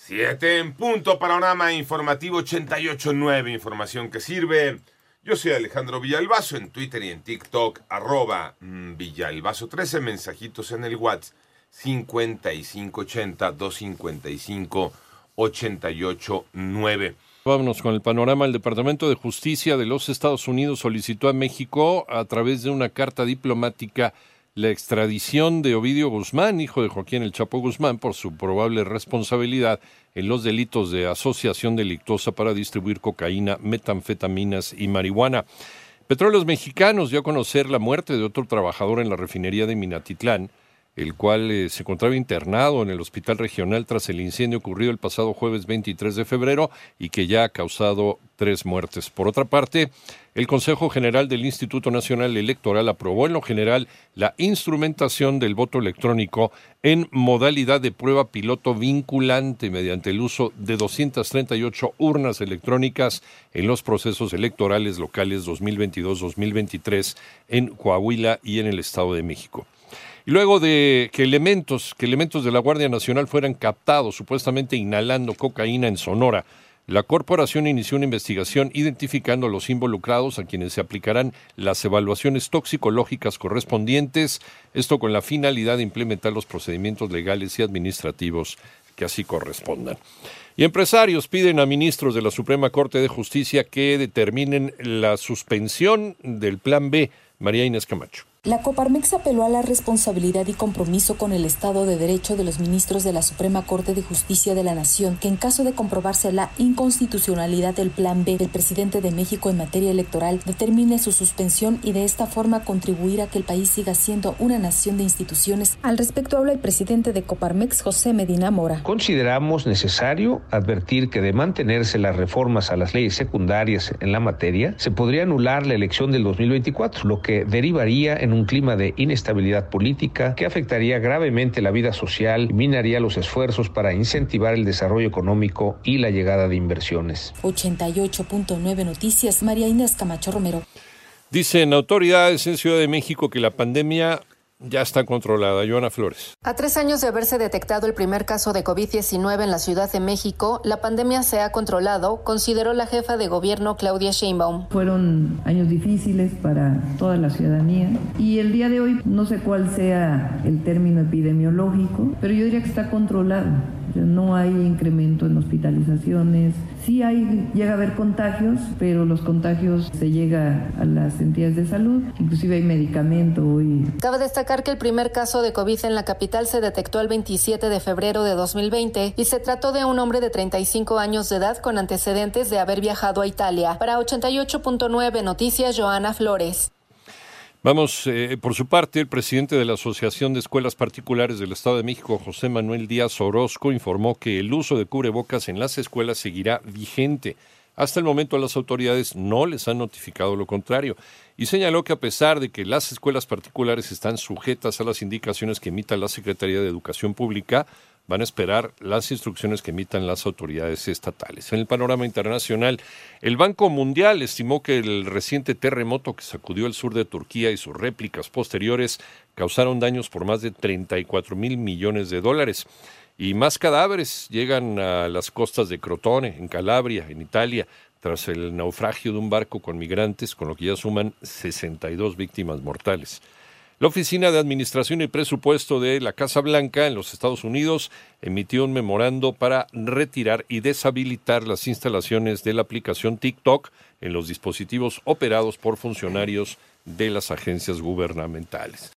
7 en punto, panorama informativo 88.9, información que sirve. Yo soy Alejandro Villalbazo en Twitter y en TikTok, arroba mm, Villalbazo 13, mensajitos en el WhatsApp 5580-255-889. Vámonos con el panorama. El Departamento de Justicia de los Estados Unidos solicitó a México, a través de una carta diplomática, la extradición de Ovidio Guzmán, hijo de Joaquín El Chapo Guzmán, por su probable responsabilidad en los delitos de asociación delictuosa para distribuir cocaína, metanfetaminas y marihuana. Petróleos Mexicanos dio a conocer la muerte de otro trabajador en la refinería de Minatitlán, el cual eh, se encontraba internado en el hospital regional tras el incendio ocurrido el pasado jueves 23 de febrero y que ya ha causado tres muertes. Por otra parte, el Consejo General del Instituto Nacional Electoral aprobó en lo general la instrumentación del voto electrónico en modalidad de prueba piloto vinculante mediante el uso de 238 urnas electrónicas en los procesos electorales locales 2022-2023 en Coahuila y en el Estado de México. Y luego de que elementos, que elementos de la Guardia Nacional fueran captados supuestamente inhalando cocaína en Sonora, la corporación inició una investigación identificando a los involucrados a quienes se aplicarán las evaluaciones toxicológicas correspondientes, esto con la finalidad de implementar los procedimientos legales y administrativos que así correspondan. Y empresarios piden a ministros de la Suprema Corte de Justicia que determinen la suspensión del Plan B. María Inés Camacho. La Coparmex apeló a la responsabilidad y compromiso con el Estado de Derecho de los ministros de la Suprema Corte de Justicia de la Nación, que en caso de comprobarse la inconstitucionalidad del Plan B del presidente de México en materia electoral, determine su suspensión y de esta forma contribuir a que el país siga siendo una nación de instituciones. Al respecto habla el presidente de Coparmex, José Medina Mora. Consideramos necesario advertir que de mantenerse las reformas a las leyes secundarias en la materia, se podría anular la elección del 2024, lo que derivaría en un un clima de inestabilidad política que afectaría gravemente la vida social y minaría los esfuerzos para incentivar el desarrollo económico y la llegada de inversiones. 88.9 Noticias, María Inés Camacho Romero. Dicen autoridades en Ciudad de México que la pandemia ya está controlada. Joana Flores. A tres años de haberse detectado el primer caso de COVID-19 en la Ciudad de México, la pandemia se ha controlado, consideró la jefa de gobierno Claudia Sheinbaum. Fueron años difíciles para toda la ciudadanía y el día de hoy no sé cuál sea el término epidemiológico, pero yo diría que está controlado. No hay incremento en hospitalizaciones. Sí hay, llega a haber contagios, pero los contagios se llega a las entidades de salud. Inclusive hay medicamento hoy. Cabe destacar que el primer caso de COVID en la capital se detectó el 27 de febrero de 2020 y se trató de un hombre de 35 años de edad con antecedentes de haber viajado a Italia. Para 88.9 Noticias, Joana Flores. Vamos, eh, por su parte, el presidente de la Asociación de Escuelas Particulares del Estado de México, José Manuel Díaz Orozco, informó que el uso de cubrebocas en las escuelas seguirá vigente. Hasta el momento las autoridades no les han notificado lo contrario y señaló que a pesar de que las escuelas particulares están sujetas a las indicaciones que emita la Secretaría de Educación Pública, van a esperar las instrucciones que emitan las autoridades estatales. En el panorama internacional, el Banco Mundial estimó que el reciente terremoto que sacudió el sur de Turquía y sus réplicas posteriores causaron daños por más de 34 mil millones de dólares. Y más cadáveres llegan a las costas de Crotone, en Calabria, en Italia, tras el naufragio de un barco con migrantes, con lo que ya suman 62 víctimas mortales. La Oficina de Administración y Presupuesto de la Casa Blanca en los Estados Unidos emitió un memorando para retirar y deshabilitar las instalaciones de la aplicación TikTok en los dispositivos operados por funcionarios de las agencias gubernamentales.